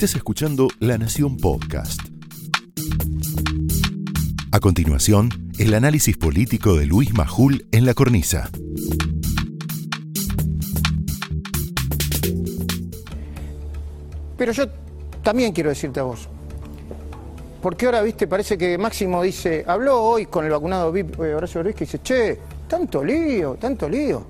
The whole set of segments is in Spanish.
Estás escuchando La Nación Podcast. A continuación, el análisis político de Luis Majul en la cornisa. Pero yo también quiero decirte a vos. Porque ahora, viste, parece que Máximo dice, habló hoy con el vacunado VIP eh, Horacio Ruiz, que dice, che, tanto lío, tanto lío.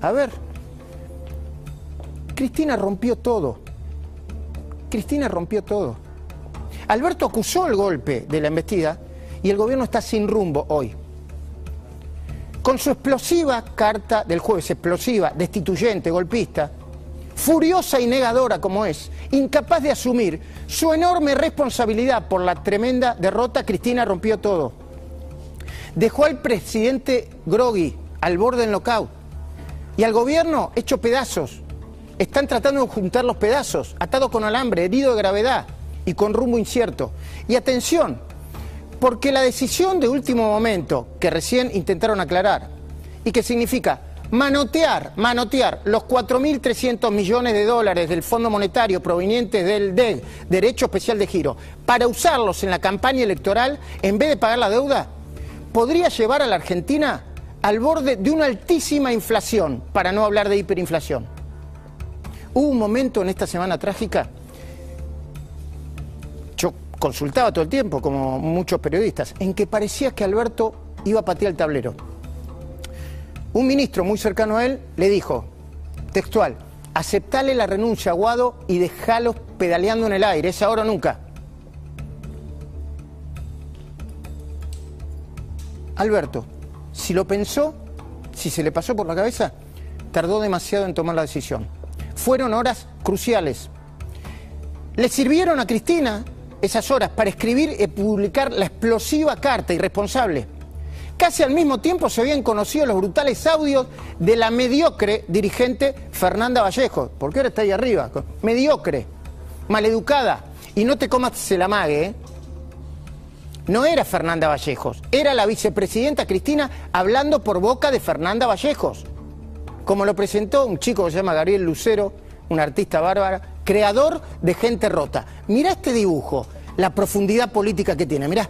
A ver, Cristina rompió todo. Cristina rompió todo. Alberto acusó el golpe de la embestida y el gobierno está sin rumbo hoy. Con su explosiva carta del jueves, explosiva, destituyente, golpista, furiosa y negadora como es, incapaz de asumir su enorme responsabilidad por la tremenda derrota, Cristina rompió todo. Dejó al presidente Grogui al borde del knockout y al gobierno hecho pedazos. Están tratando de juntar los pedazos, atados con alambre, herido de gravedad y con rumbo incierto. Y atención, porque la decisión de último momento que recién intentaron aclarar y que significa manotear, manotear los 4.300 millones de dólares del Fondo Monetario provenientes del DEG, Derecho Especial de Giro, para usarlos en la campaña electoral en vez de pagar la deuda, podría llevar a la Argentina al borde de una altísima inflación, para no hablar de hiperinflación. Hubo un momento en esta semana trágica, yo consultaba todo el tiempo, como muchos periodistas, en que parecía que Alberto iba a patear el tablero un ministro muy cercano a él le dijo, textual, aceptale la renuncia a Guado y déjalo pedaleando en el aire, es ahora o nunca. Alberto, si lo pensó, si se le pasó por la cabeza, tardó demasiado en tomar la decisión. Fueron horas cruciales. Le sirvieron a Cristina esas horas para escribir y publicar la explosiva carta irresponsable. Casi al mismo tiempo se habían conocido los brutales audios de la mediocre dirigente Fernanda Vallejo, porque ahora está ahí arriba, mediocre, maleducada, y no te comas el amague, ¿eh? No era Fernanda Vallejos, era la vicepresidenta Cristina hablando por boca de Fernanda Vallejos, como lo presentó un chico que se llama Gabriel Lucero, un artista bárbara, creador de Gente Rota. Mirá este dibujo, la profundidad política que tiene, mirá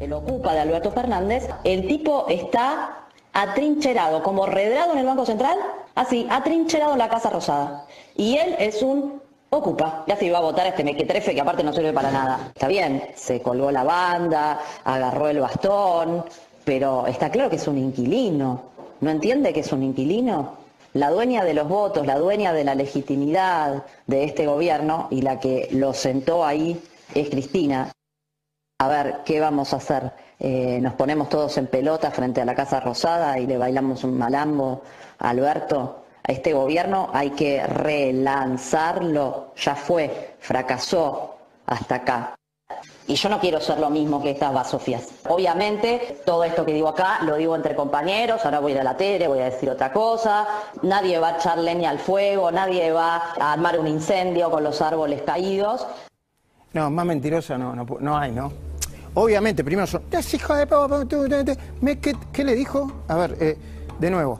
el ocupa de Alberto Fernández, el tipo está atrincherado, como redrado en el Banco Central, así, atrincherado en la Casa Rosada. Y él es un ocupa. Ya se iba a votar este mequetrefe que aparte no sirve para nada. Está bien, se colgó la banda, agarró el bastón, pero está claro que es un inquilino. ¿No entiende que es un inquilino? La dueña de los votos, la dueña de la legitimidad de este gobierno y la que lo sentó ahí es Cristina a ver, ¿qué vamos a hacer? Eh, nos ponemos todos en pelota frente a la Casa Rosada y le bailamos un malambo a Alberto. A este gobierno hay que relanzarlo, ya fue, fracasó hasta acá. Y yo no quiero ser lo mismo que estas basofias. Obviamente, todo esto que digo acá lo digo entre compañeros, ahora voy a ir a la tele, voy a decir otra cosa, nadie va a echar leña al fuego, nadie va a armar un incendio con los árboles caídos. No, más mentirosa no, no, hay, ¿no? Obviamente, primero son, hijo de ¿Qué, le dijo? A ver, eh, de nuevo,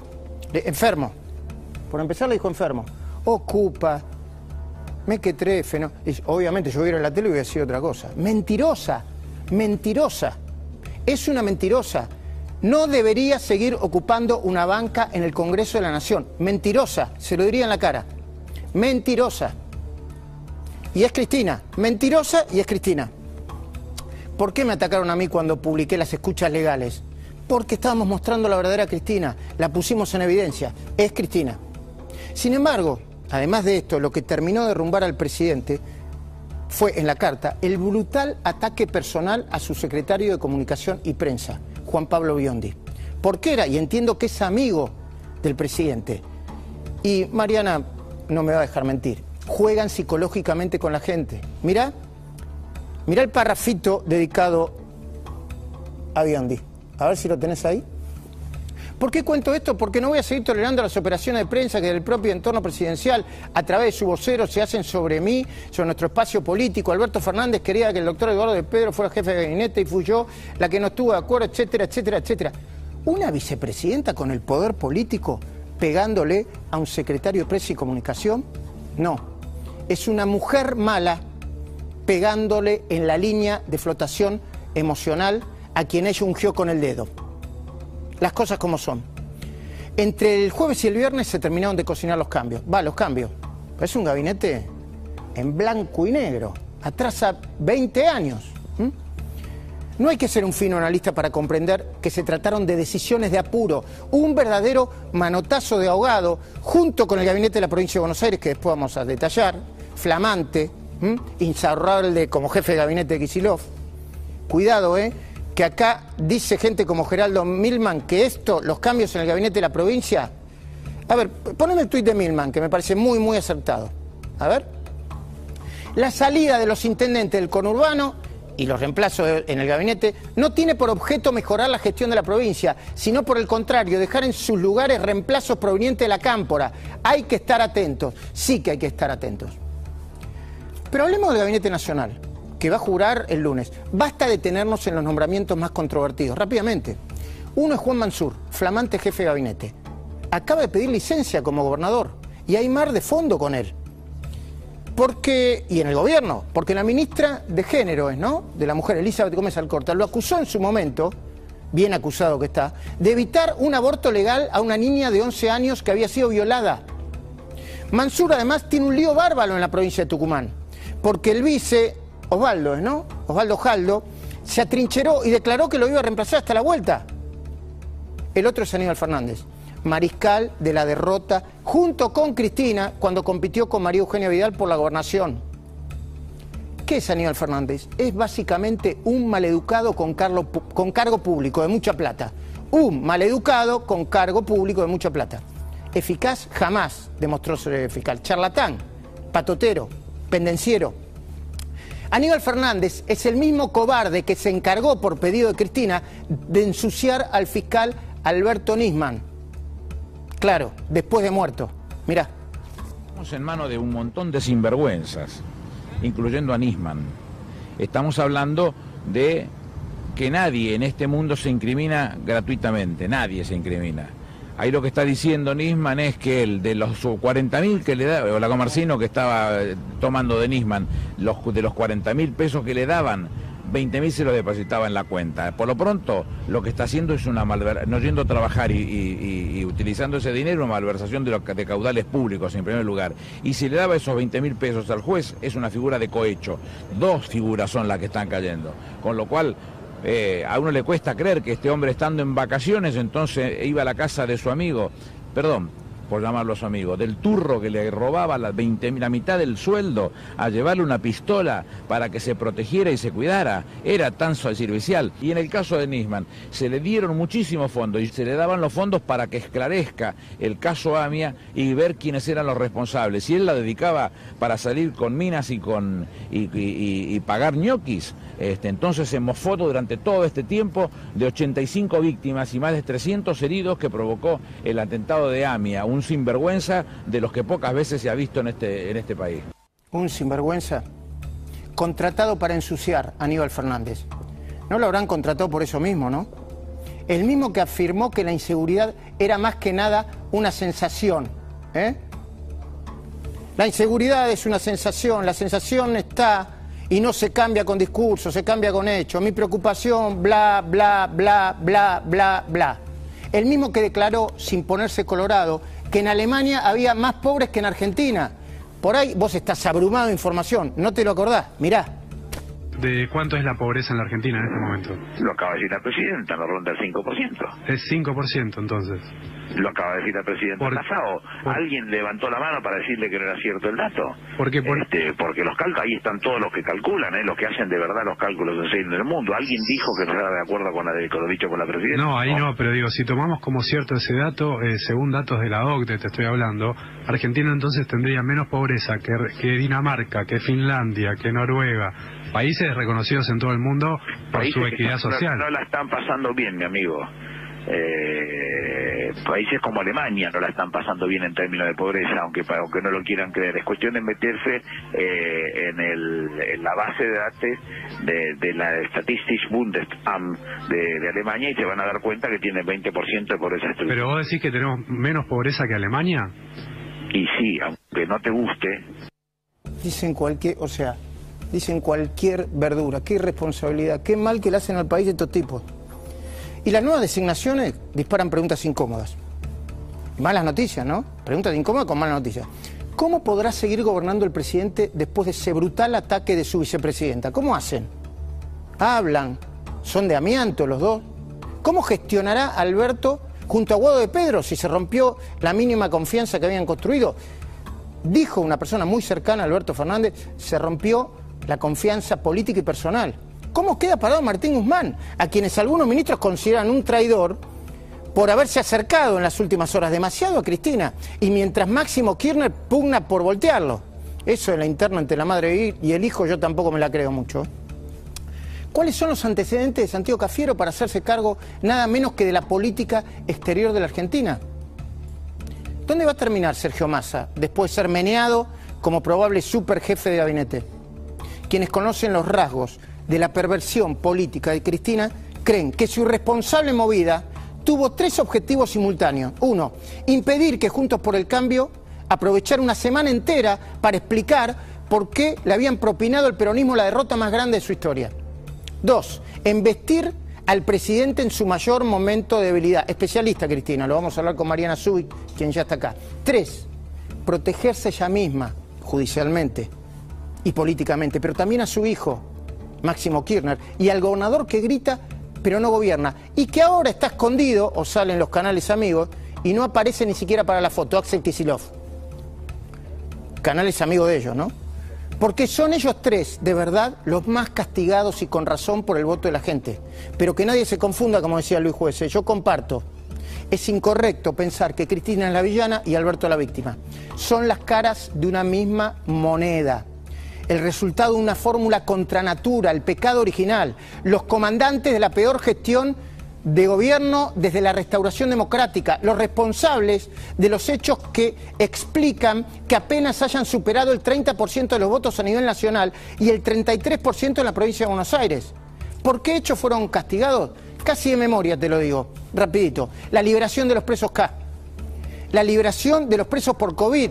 enfermo. Por empezar le dijo enfermo. Ocupa, me que trefe, ¿no? obviamente yo hubiera la tele y hubiera sido otra cosa. Mentirosa, mentirosa. Es una mentirosa. No debería seguir ocupando una banca en el Congreso de la Nación. Mentirosa, se lo diría en la cara. Mentirosa. Y es Cristina. Mentirosa y es Cristina. ¿Por qué me atacaron a mí cuando publiqué las escuchas legales? Porque estábamos mostrando la verdadera Cristina, la pusimos en evidencia, es Cristina. Sin embargo, además de esto, lo que terminó de derrumbar al presidente fue en la carta el brutal ataque personal a su secretario de Comunicación y Prensa, Juan Pablo Biondi. Porque era, y entiendo que es amigo del presidente. Y Mariana no me va a dejar mentir, juegan psicológicamente con la gente. Mirá, Mirá el parrafito dedicado a Biondi. A ver si lo tenés ahí. ¿Por qué cuento esto? Porque no voy a seguir tolerando las operaciones de prensa que del propio entorno presidencial, a través de su vocero, se hacen sobre mí, sobre nuestro espacio político. Alberto Fernández quería que el doctor Eduardo de Pedro fuera jefe de gabinete y fui yo la que no estuvo de acuerdo, etcétera, etcétera, etcétera. Una vicepresidenta con el poder político pegándole a un secretario de prensa y comunicación, no. Es una mujer mala pegándole en la línea de flotación emocional a quien ella ungió con el dedo. Las cosas como son. Entre el jueves y el viernes se terminaron de cocinar los cambios. Va, los cambios. Es un gabinete en blanco y negro. Atrasa 20 años. No hay que ser un fino analista para comprender que se trataron de decisiones de apuro, un verdadero manotazo de ahogado, junto con el gabinete de la provincia de Buenos Aires, que después vamos a detallar, flamante, insarrable como jefe de gabinete de Kisilov. Cuidado, ¿eh? Que acá dice gente como Geraldo Milman que esto, los cambios en el gabinete de la provincia. A ver, poneme el tuit de Milman, que me parece muy, muy acertado. A ver. La salida de los intendentes del conurbano y los reemplazos en el gabinete no tiene por objeto mejorar la gestión de la provincia, sino por el contrario, dejar en sus lugares reemplazos provenientes de la cámpora. Hay que estar atentos, sí que hay que estar atentos. Pero hablemos del Gabinete Nacional, que va a jurar el lunes. Basta detenernos en los nombramientos más controvertidos, rápidamente. Uno es Juan Mansur, flamante jefe de gabinete. Acaba de pedir licencia como gobernador y hay mar de fondo con él. Porque, y en el gobierno, porque la ministra de Género, ¿no? De la mujer, Elizabeth Gómez Alcorta, lo acusó en su momento, bien acusado que está, de evitar un aborto legal a una niña de 11 años que había sido violada. Mansur además tiene un lío bárbaro en la provincia de Tucumán porque el vice, Osvaldo, ¿no? Osvaldo Jaldo, se atrincheró y declaró que lo iba a reemplazar hasta la vuelta. El otro es Aníbal Fernández, mariscal de la derrota, junto con Cristina, cuando compitió con María Eugenia Vidal por la gobernación. ¿Qué es Aníbal Fernández? Es básicamente un maleducado con, con cargo público de mucha plata. Un maleducado con cargo público de mucha plata. Eficaz jamás demostró ser eficaz. Charlatán, patotero, pendenciero. Aníbal Fernández es el mismo cobarde que se encargó por pedido de Cristina de ensuciar al fiscal Alberto Nisman. Claro, después de muerto. Mirá. Estamos en manos de un montón de sinvergüenzas, incluyendo a Nisman. Estamos hablando de que nadie en este mundo se incrimina gratuitamente, nadie se incrimina. Ahí lo que está diciendo Nisman es que él, de los 40.000 que le da, o la Comarcino que estaba eh, tomando de Nisman, los, de los 40.000 pesos que le daban, 20.000 se los depositaba en la cuenta. Por lo pronto, lo que está haciendo es una malversación, no yendo a trabajar y, utilizando ese dinero, una malversación de, de caudales públicos en primer lugar. Y si le daba esos 20.000 pesos al juez, es una figura de cohecho. Dos figuras son las que están cayendo. Con lo cual, eh, a uno le cuesta creer que este hombre estando en vacaciones entonces iba a la casa de su amigo, perdón, por llamarlo a su amigo, del turro que le robaba la, 20, la mitad del sueldo a llevarle una pistola para que se protegiera y se cuidara. Era tan servicial. Y en el caso de Nisman, se le dieron muchísimos fondos y se le daban los fondos para que esclarezca el caso AMIA y ver quiénes eran los responsables. Y él la dedicaba para salir con minas y, con, y, pagar ñoquis. Este, entonces se mofó durante todo este tiempo de 85 víctimas y más de 300 heridos que provocó el atentado de AMIA, sinvergüenza de los que pocas veces se ha visto en este, en este país. Un sinvergüenza contratado para ensuciar a Aníbal Fernández. No lo habrán contratado por eso mismo, ¿no? El mismo que afirmó que la inseguridad era más que nada una sensación. ¿eh? La inseguridad es una sensación, la sensación está y no se cambia con discursos, se cambia con hechos. Mi preocupación, bla, bla, bla, bla, bla, bla. El mismo que declaró, sin ponerse colorado, que en Alemania había más pobres que en Argentina. Por ahí vos estás abrumado de información, no te lo acordás, mirá. ¿De cuánto es la pobreza en la Argentina en este momento? Lo acaba de decir la presidenta, no ronda el 5%. Es 5% entonces. Lo acaba de decir la presidenta por, Alguien levantó la mano para decirle que no era cierto el dato. ¿Por qué? Este, porque los cálculos, ahí están todos los que calculan, ¿eh? los que hacen de verdad los cálculos en el mundo. ¿Alguien dijo que no era de acuerdo con, lo dicho por la presidenta? No, ahí no, pero digo, si tomamos como cierto ese dato, eh, según datos de la OCDE, te estoy hablando, Argentina entonces tendría menos pobreza que, que Dinamarca, que Finlandia, que Noruega, países reconocidos en todo el mundo por su equidad social. no la están pasando bien, mi amigo. Eh, países como Alemania no la están pasando bien en términos de pobreza, aunque aunque no lo quieran creer. Es cuestión de meterse eh, en, el, en la base de datos de, de la Statistics Bundesamt de, de, Alemania y se van a dar cuenta que tiene 20% de pobreza estructural. Pero vos decís que tenemos menos pobreza que Alemania. Y sí, aunque no te guste. Dicen cualquier, o sea, dicen cualquier verdura. Qué irresponsabilidad, qué mal que le hacen al país estos tipos. Y las nuevas designaciones disparan preguntas incómodas. Malas noticias, ¿no? Preguntas incómodas con malas noticias. ¿Cómo podrá seguir gobernando el presidente después de ese brutal ataque de su vicepresidenta? ¿Cómo hacen? Hablan, son de amianto los dos. ¿Cómo gestionará Alberto junto a Guado de Pedro si se rompió la mínima confianza que habían construido? Dijo una persona muy cercana a Alberto Fernández, se rompió la confianza política y personal. ¿Cómo queda parado Martín Guzmán, a quienes algunos ministros consideran un traidor por haberse acercado en las últimas horas demasiado a Cristina? Y mientras Máximo Kirchner pugna por voltearlo. Eso de la interna entre la madre y el hijo yo tampoco me la creo mucho. ¿Cuáles son los antecedentes de Santiago Cafiero para hacerse cargo nada menos que de la política exterior de la Argentina? ¿Dónde va a terminar Sergio Massa después de ser meneado como probable superjefe de gabinete? Quienes conocen los rasgos de la perversión política de Cristina creen que su irresponsable movida tuvo tres objetivos simultáneos. Uno, impedir que Juntos por el Cambio aprovechara una semana entera para explicar por qué le habían propinado el peronismo la derrota más grande de su historia. Dos, embestir al presidente en su mayor momento de debilidad. Especialista, Cristina, lo vamos a hablar con Mariana Zubik, quien ya está acá. Tres, protegerse ella misma, judicialmente y políticamente, pero también a su hijo, Máximo Kirchner, y al gobernador que grita pero no gobierna, y que ahora está escondido, o sale en los canales amigos, y no aparece ni siquiera para la foto, Axel Kisilov. Canales amigos de ellos, ¿no? Porque son ellos tres, de verdad, los más castigados y con razón por el voto de la gente. Pero que nadie se confunda, como decía Luis Juez, yo comparto. Es incorrecto pensar que Cristina es la villana y Alberto la víctima. Son las caras de una misma moneda el resultado de una fórmula contra natura, el pecado original, los comandantes de la peor gestión de gobierno desde la restauración democrática, los responsables de los hechos que explican que apenas hayan superado el 30% de los votos a nivel nacional y el 33% en la provincia de Buenos Aires. ¿Por qué hechos fueron castigados? Casi de memoria te lo digo, rapidito. La liberación de los presos K, la liberación de los presos por COVID,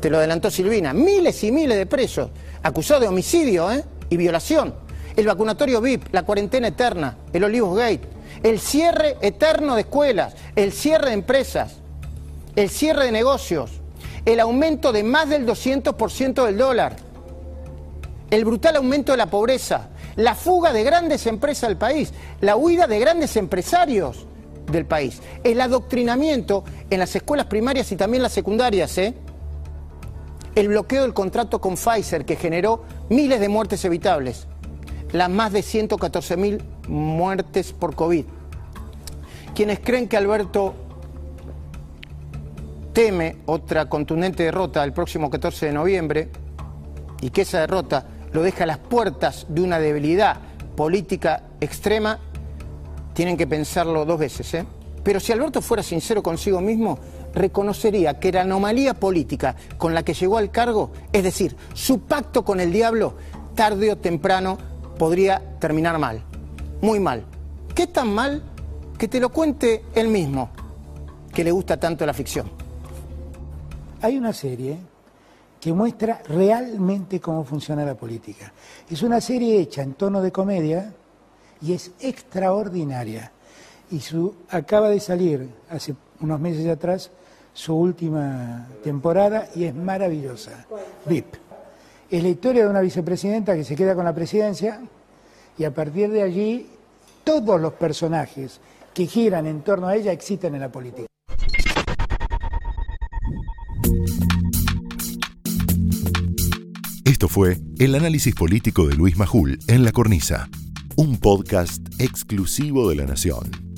te lo adelantó Silvina, miles y miles de presos acusados de homicidio ¿eh? y violación, el vacunatorio VIP, la cuarentena eterna, el Olivos Gate, el cierre eterno de escuelas, el cierre de empresas, el cierre de negocios, el aumento de más del 200% del dólar, el brutal aumento de la pobreza, la fuga de grandes empresas del país, la huida de grandes empresarios del país, el adoctrinamiento en las escuelas primarias y también las secundarias, ¿eh? El bloqueo del contrato con Pfizer que generó miles de muertes evitables, las más de 114 mil muertes por COVID. Quienes creen que Alberto teme otra contundente derrota el próximo 14 de noviembre y que esa derrota lo deja a las puertas de una debilidad política extrema, tienen que pensarlo dos veces. ¿eh? Pero si Alberto fuera sincero consigo mismo, reconocería que la anomalía política con la que llegó al cargo, es decir, su pacto con el diablo, tarde o temprano podría terminar mal, muy mal. ¿Qué tan mal? Que te lo cuente él mismo, que le gusta tanto la ficción. Hay una serie que muestra realmente cómo funciona la política. Es una serie hecha en tono de comedia y es extraordinaria. Y su, acaba de salir hace unos meses atrás su última temporada y es maravillosa. VIP. Es la historia de una vicepresidenta que se queda con la presidencia y a partir de allí todos los personajes que giran en torno a ella existen en la política. Esto fue el análisis político de Luis Majul en La Cornisa, un podcast exclusivo de La Nación.